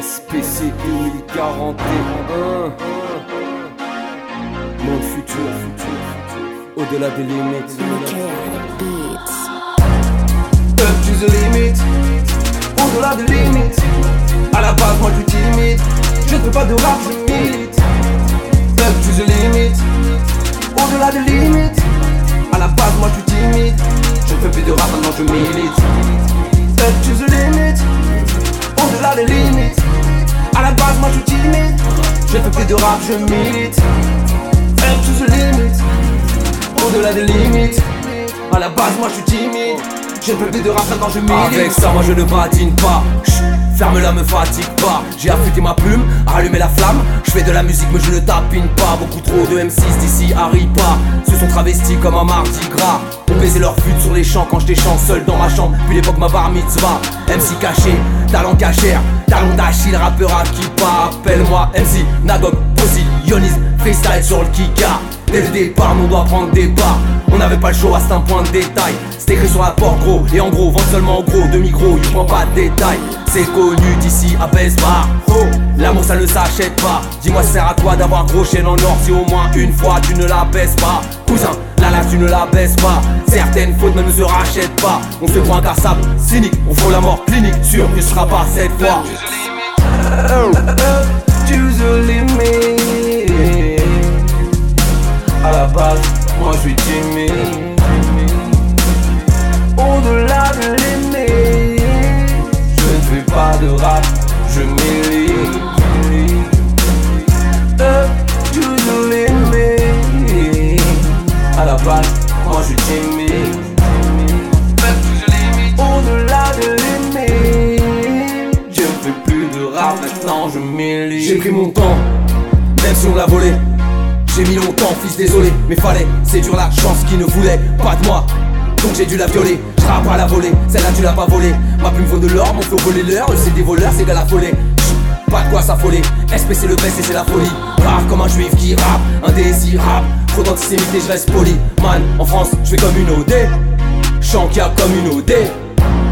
SPC 2041 Monde futur, futur, au-delà des limites. Up to the limit, au-delà des limites. À la base, moi je suis je ne fais pas de rap, je milite. Up to the limit, au-delà des limites. À la base, moi je suis je ne fais plus de rap, maintenant je milite. Up to the limit, au-delà des limites. Je fais plus de rap, je milite. Up to the limit, au-delà des limites. À la base, moi je suis timide. Je ne peux plus de rap quand je milite. Avec ça, moi je ne badine pas. Chut, Ferme-la, me fatigue pas. J'ai affûté ma plume, rallumé la flamme. Je fais de la musique, mais je ne tapine pas. Beaucoup trop de M6 d'ici arrivent pas. Se sont travestis comme un mardi gras. On baisait leur fut sur les champs quand j'étais chant seul dans ma chambre. Puis l'époque ma bar mitzvah. MC caché, talent cachère, talent d'Achille, rappeur à qui pas. Appelle-moi MC, Nagog, Pussy, Yonis, freestyle sur le Kika. Dès le départ, on doit prendre des parts. On n'avait pas le choix, c'est un point de détail. C'est écrit sur la porte gros, et en gros, vente seulement en gros. De micro, il prend pas de détails. C'est connu d'ici à Besbar. Oh, l'amour ça ne s'achète pas. Dis-moi, ça sert à quoi d'avoir gros chaîne en or si au moins une fois tu ne la baisses pas? Cousin, là là tu ne la baisses pas. Certaines fautes même ne se rachètent pas. On se croit incassable, cynique, on faut la mort clinique. Sûr que ce sera pas cette fois. Moi je suis timide. Au-delà de limite, je ne fais pas de rap, je milite. Up to the limit. À la base, moi je suis timide. Au-delà de limite, je ne fais plus de rap, maintenant je milite. J'ai pris mon temps, même si on l'a volé. J'ai mis longtemps, fils désolé, mais fallait, c'est dur la chance qui ne voulait pas de moi. Donc j'ai dû la violer, je rappe à la volée, celle-là tu l'as pas volée. Ma plume vaut de l'or, mon flow volé l'heure, c'est des voleurs, c'est qu'à la folie. Pas de quoi s'affoler, SPC le best et c'est la folie? Rare comme un juif qui rappe, indésirable. Trop d'antisémité, je reste poli. Man, en France, je fais comme une OD. Chant qui a comme une OD.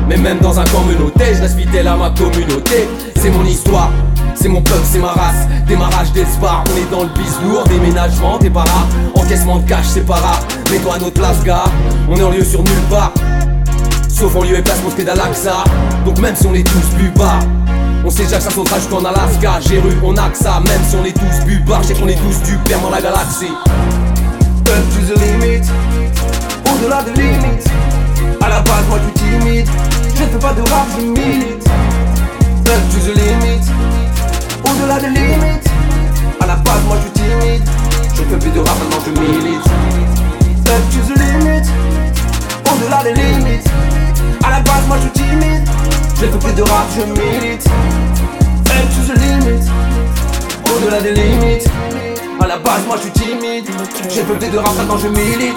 Mais même dans un communauté, je reste fidèle à ma communauté. C'est mon histoire, c'est mon peuple, c'est ma race. Démarrage d'espoir, on est dans le bis lourd. Déménagement, t'es pas là. Encaissement de cash, c'est pas rare. Mets-toi à notre place, gars. On est en lieu sur nulle part. Sauf en lieu et place mosquée d'Alaxa. Donc même si on est tous plus bas. On sait déjà que ça sautera jusqu'en Alaska. J'ai rue, on a que ça. Même si on est tous je sais qu'on est tous du père dans la galaxie. Up to the limit, au-delà des limites. À la base, moi je suis timide, je ne fais pas de rap, je milite. Je ne fais plus de rap, je milite. Up to the limit, au-delà des limites. À la base, moi je suis timide. J'ai peu de rap quand je milite.